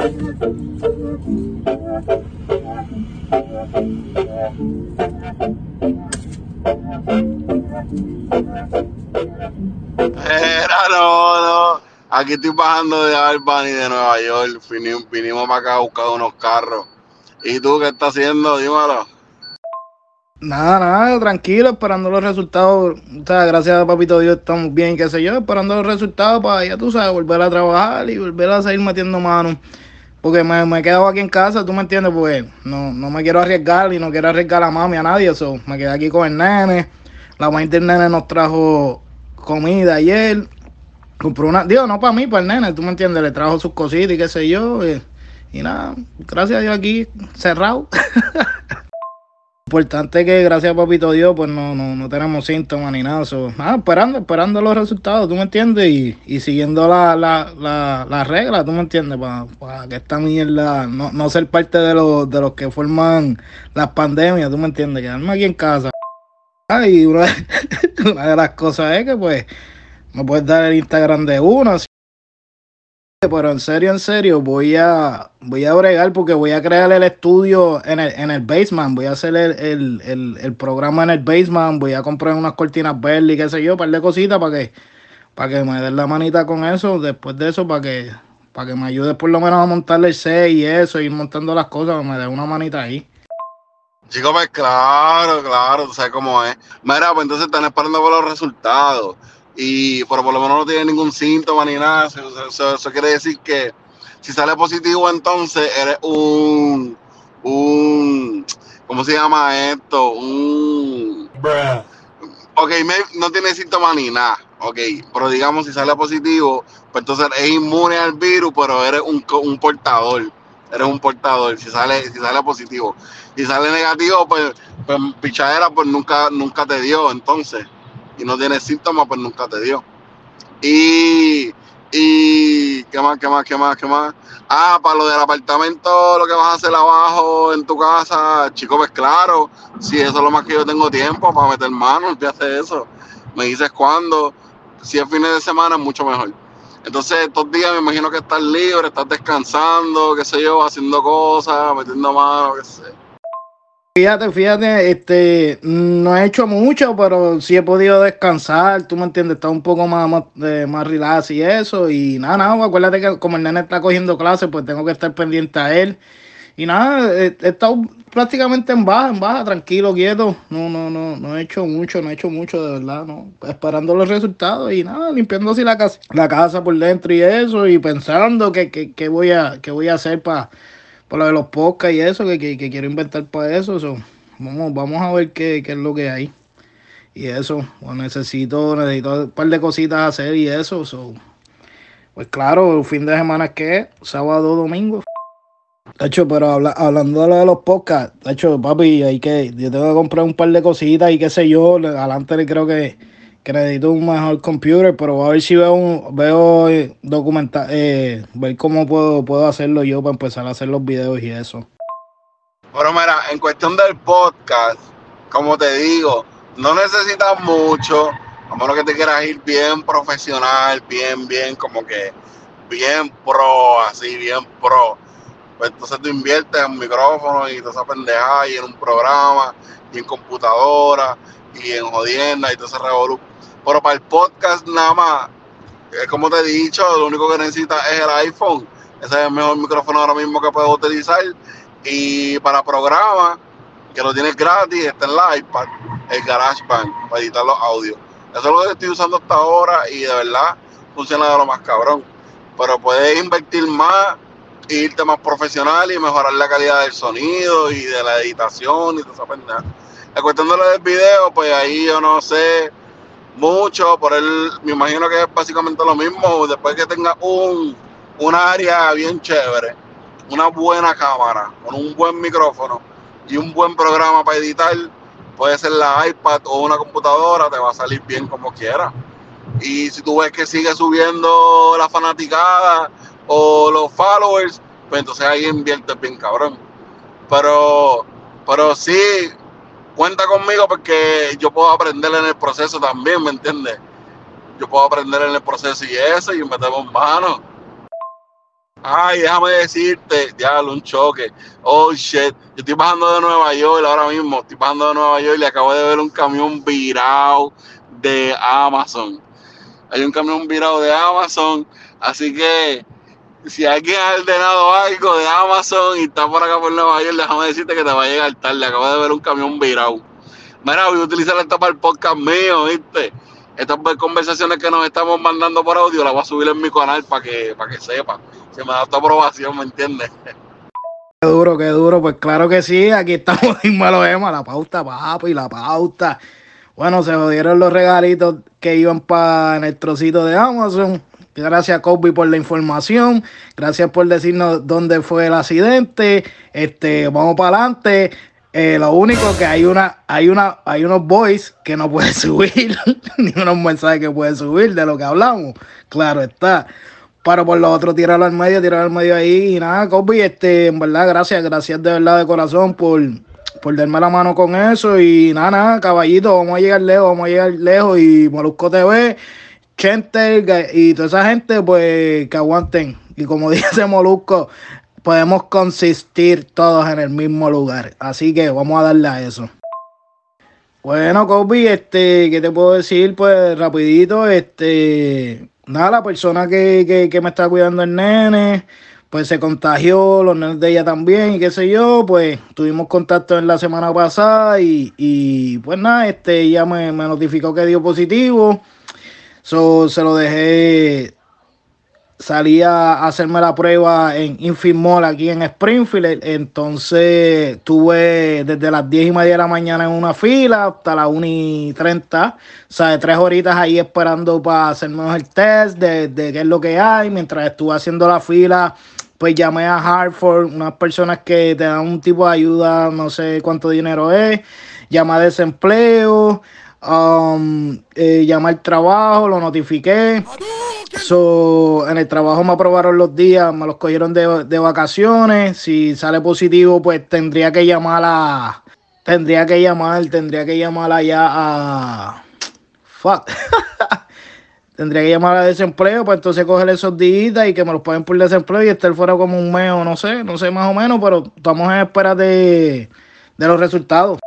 Era, no, no. Aquí estoy bajando de Albany de Nueva York. Vinimos, vinimos para acá a buscar unos carros. ¿Y tú qué estás haciendo? Dímelo. Nada, nada, tranquilo, esperando los resultados. O sea, gracias a Papito Dios estamos bien, qué sé yo, esperando los resultados para, ya tú sabes, volver a trabajar y volver a seguir metiendo manos. Porque me, me he quedado aquí en casa, tú me entiendes, pues no, no me quiero arriesgar y no quiero arriesgar a mami, a nadie. Eso, me quedé aquí con el nene. La mamá del nene nos trajo comida ayer. Compró una, digo, no para mí, para el nene, tú me entiendes, le trajo sus cositas y qué sé yo. Y, y nada, gracias a Dios aquí cerrado. Importante que gracias a Papito Dios, pues no, no, no tenemos síntomas ni nada. So, esperando, esperando los resultados, tú me entiendes, y, y siguiendo la, la, la, la regla, tú me entiendes, para que esta mierda no, no ser parte de los, de los que forman las pandemias, tú me entiendes, quedarme aquí en casa. Ah, y una, una de las cosas es que pues me puedes dar el Instagram de uno, pero en serio, en serio, voy a voy a bregar porque voy a crear el estudio en el, en el basement. Voy a hacer el, el, el, programa en el basement. Voy a comprar unas cortinas verdes y qué sé yo, un par de cositas para que, para que me den la manita con eso. Después de eso, para que, para que me ayude por lo menos a montarle el 6 y eso, ir montando las cosas, me dé una manita ahí. Chico, pues claro, claro, tú sabes cómo es. Mira, pues entonces están esperando por los resultados y pero por lo menos no tiene ningún síntoma ni nada. Eso, eso- eso quiere decir que si sale positivo, entonces eres un, un, ¿cómo se llama esto? Un, ok, me- no tiene síntomas ni nada, ok, pero digamos si sale positivo, pues entonces es inmune al virus, pero eres un, un portador, eres un portador, si sale, si sale positivo. Si sale negativo, pues, pues pichadera, pues nunca, nunca te dio, entonces y no tienes síntomas, pues nunca te dio. Y, y, ¿qué más, qué más, qué más, qué más? Ah, para lo del apartamento, lo que vas a hacer abajo en tu casa, chico, pues claro, si eso es lo más que yo tengo tiempo para meter manos, hacer eso. Me dices cuándo, si es fines de semana, mucho mejor. Entonces, estos días me imagino que estás libre, estás descansando, qué sé yo, haciendo cosas, metiendo manos, qué sé. Fíjate, fíjate, este, no he hecho mucho, pero sí he podido descansar, tú me entiendes, está un poco más, más, eh, más relax y eso, y nada, nada, acuérdate que como el nene está cogiendo clases, pues tengo que estar pendiente a él, y nada, he, he estado prácticamente en baja, en baja, tranquilo, quieto, no, no, no, no he hecho mucho, no he hecho mucho, de verdad, no, esperando los resultados, y nada, limpiando así la casa, la casa por dentro y eso, y pensando que, que, que voy a, que voy a hacer para por lo de los podcasts y eso, que, que, que quiero inventar para eso. so, vamos, vamos a ver qué, qué es lo que hay. Y eso, pues necesito, necesito un par de cositas hacer y eso. so, pues claro, el fin de semana es que sábado, domingo. De hecho, pero habla- hablando de lo de los podcasts, de hecho, papi, hay que, yo tengo que comprar un par de cositas y qué sé yo. Adelante le creo que, que un mejor computer, pero a ver si veo un, veo eh, documenta, eh, ver cómo puedo, puedo hacerlo yo para empezar a hacer los videos y eso. Pero mira, en cuestión del podcast, como te digo, no necesitas mucho, a menos que te quieras ir bien profesional, bien, bien, como que bien pro, así, bien pro. Pues entonces tú inviertes en micrófono y toda esa pendejada y en un programa y en computadora y en jodienda y todo ese revolú. Pero para el podcast nada más, como te he dicho, lo único que necesitas es el iPhone. Ese es el mejor micrófono ahora mismo que puedes utilizar. Y para programas, que lo tienes gratis, está en la iPad, el GarageBand, para editar los audios. Eso es lo que estoy usando hasta ahora y de verdad funciona de lo más cabrón. Pero puedes invertir más, irte más profesional y mejorar la calidad del sonido y de la editación y toda esa pendeja. La cuestión de lo del video, pues ahí yo no sé mucho, por él me imagino que es básicamente lo mismo. Después que tenga un, un área bien chévere, una buena cámara, con un buen micrófono y un buen programa para editar, puede ser la iPad o una computadora, te va a salir bien como quiera. Y si tú ves que sigue subiendo la fanaticada o los followers, pues entonces ahí inviertes bien cabrón. Pero, pero sí, cuenta conmigo porque yo puedo aprender en el proceso también, ¿me entiendes? Yo puedo aprender en el proceso y eso y metemos manos. Ay, déjame decirte, diablo, un choque. Oh shit. Yo estoy bajando de Nueva York ahora mismo. Estoy bajando de Nueva York y acabo de ver un camión virado de Amazon. Hay un camión virado de Amazon. Así que si alguien ha ordenado algo de Amazon y está por acá por Nueva York, déjame decirte que te va a llegar tarde. Acabo de ver un camión virado. Mira, voy a utilizar esto para el podcast mío, ¿viste? Estas conversaciones que nos estamos mandando por audio las voy a subir en mi canal para que, para que sepa. Se me da esta aprobación, ¿me entiendes? Qué duro, qué duro. Pues claro que sí, aquí estamos en Malo Ema, la pauta, papi, la pauta. Bueno, se jodieron los regalitos que iban para el trocito de Amazon. Gracias, Kobe, por la información. Gracias por decirnos dónde fue el accidente. Este, vamos para adelante. Eh, lo único que hay una, hay una, hay unos boys que no pueden subir, ni unos mensajes que pueden subir de lo que hablamos. Claro está. Pero por lo otro, tirarlo al medio, tirarlo al medio ahí. Y nada, Kobe, este, en verdad, gracias, gracias de verdad de corazón por, por darme la mano con eso. Y nada, nada, caballito, vamos a llegar lejos, vamos a llegar lejos. Y Molusco TV, Chente y toda esa gente, pues que aguanten. Y como dice Molusco, podemos consistir todos en el mismo lugar. Así que vamos a darle a eso. Bueno, Kobe, este, ¿qué te puedo decir? Pues rapidito, este, nada, la persona que, me está cuidando el nene, pues se contagió, los nenes de ella también, y qué sé yo, pues tuvimos contacto en la semana pasada y, y pues nada, este, ella me notificó que dio positivo. So, se lo dejé salí a hacerme la prueba en Infimol aquí en Springfield. Entonces tuve desde las 10 y media de la mañana en una fila hasta las 1 y 30. O sea, de tres horitas ahí esperando para hacerme el test de, de qué es lo que hay. Mientras estuve haciendo la fila, pues llamé a Hartford, unas personas que te dan un tipo de ayuda, no sé cuánto dinero es. Llamé a desempleo. Um, eh, al trabajo, lo notifiqué. So, en el trabajo me aprobaron los días, me los cogieron de, vacaciones. Si sale positivo, pues tendría que llamar a. Tendría que llamar, tendría que llamar allá a. Fuck. tendría que llamar a desempleo, pues entonces coger esos días y que me los paguen por desempleo y estar fuera como un mes o no sé, no sé más o menos, pero estamos en espera de, de los resultados.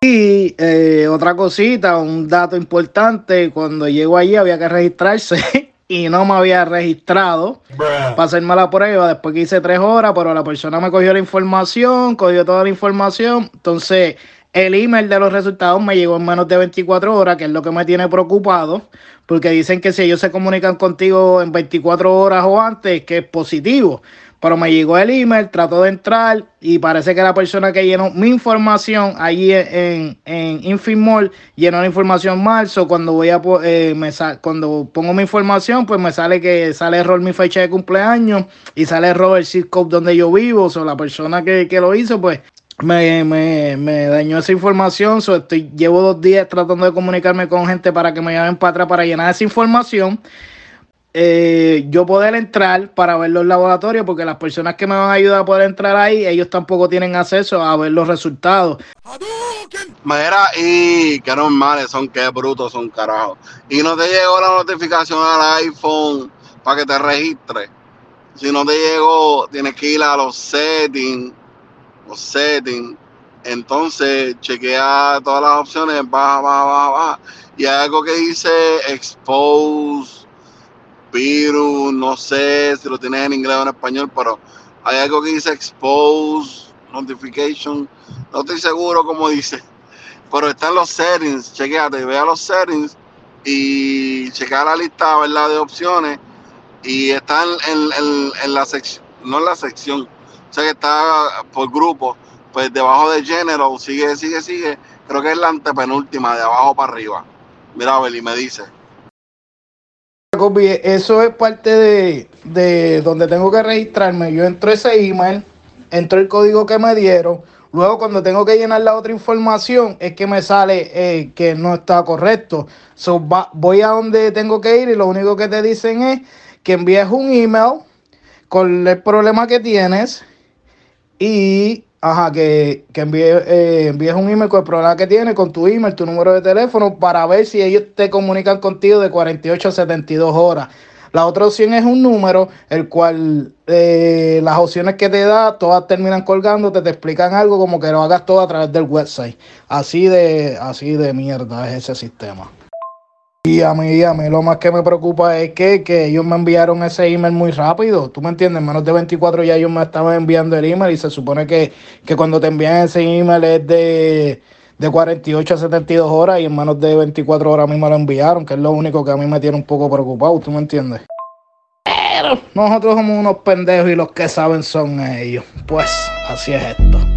Y eh, otra cosita, un dato importante, cuando llego allí había que registrarse y no me había registrado para hacerme la prueba. Después que hice tres horas, pero la persona me cogió la información, cogió toda la información. Entonces, el email de los resultados me llegó en menos de 24 horas, que es lo que me tiene preocupado, porque dicen que si ellos se comunican contigo en 24 horas o antes, que es positivo pero me llegó el email, trato de entrar y parece que la persona que llenó mi información allí en, en Infimol llenó la información mal. So cuando voy a eh, me cuando pongo mi información, pues me sale que sale error mi fecha de cumpleaños y sale error el zip donde yo vivo. O la persona que, lo hizo, pues me, me, me, dañó esa información. So estoy, llevo dos días tratando de comunicarme con gente para que me llamen para atrás para llenar esa información. Eh, yo poder entrar para ver los laboratorios, porque las personas que me van a ayudar a poder entrar ahí, ellos tampoco tienen acceso a ver los resultados. Mira, y qué normales son, qué brutos son, carajo. Y no te llegó la notificación al iPhone para que te registres. Si no te llegó, tienes que ir a los settings, los settings. Entonces, chequea todas las opciones, baja, baja, baja, baja. Y hay algo que dice expose no sé si lo tienes en inglés o en español, pero hay algo que dice expose, notification, no estoy seguro cómo dice, pero está en los settings, chequeate, vea los settings y chequea la lista ¿verdad? de opciones y está en, la sección, no en la sección, o sea que está por grupo, pues debajo de género, sigue, sigue, sigue, creo que es la antepenúltima, de abajo para arriba. Mira, Beli, me dice eso es parte de, donde tengo que registrarme. Yo entro ese email, entro el código que me dieron. Luego, cuando tengo que llenar la otra información, es que me sale eh, que no está correcto. voy a donde tengo que ir y lo único que te dicen es que envíes un email con el problema que tienes y Ajá, que, que eh, envíes un email con el problema que tienes, con tu email, tu número de teléfono, para ver si ellos te comunican contigo de 48 a 72 horas. La otra opción es un número, el cual eh, las opciones que te da, todas terminan colgándote, te explican algo como que lo hagas todo a través del website. Así de, así de mierda es ese sistema. Y a mí, a mí lo más que me preocupa es que, ellos me enviaron ese email muy rápido. ¿Tú me entiendes? En menos de 24 ya ellos me estaban enviando el email y se supone que, cuando te envían ese email es de, de 48 a 72 horas y en menos de 24 horas a mí me lo enviaron, que es lo único que a mí me tiene un poco preocupado. ¿Tú me entiendes? Pero nosotros somos unos pendejos y los que saben son ellos. Pues así es esto.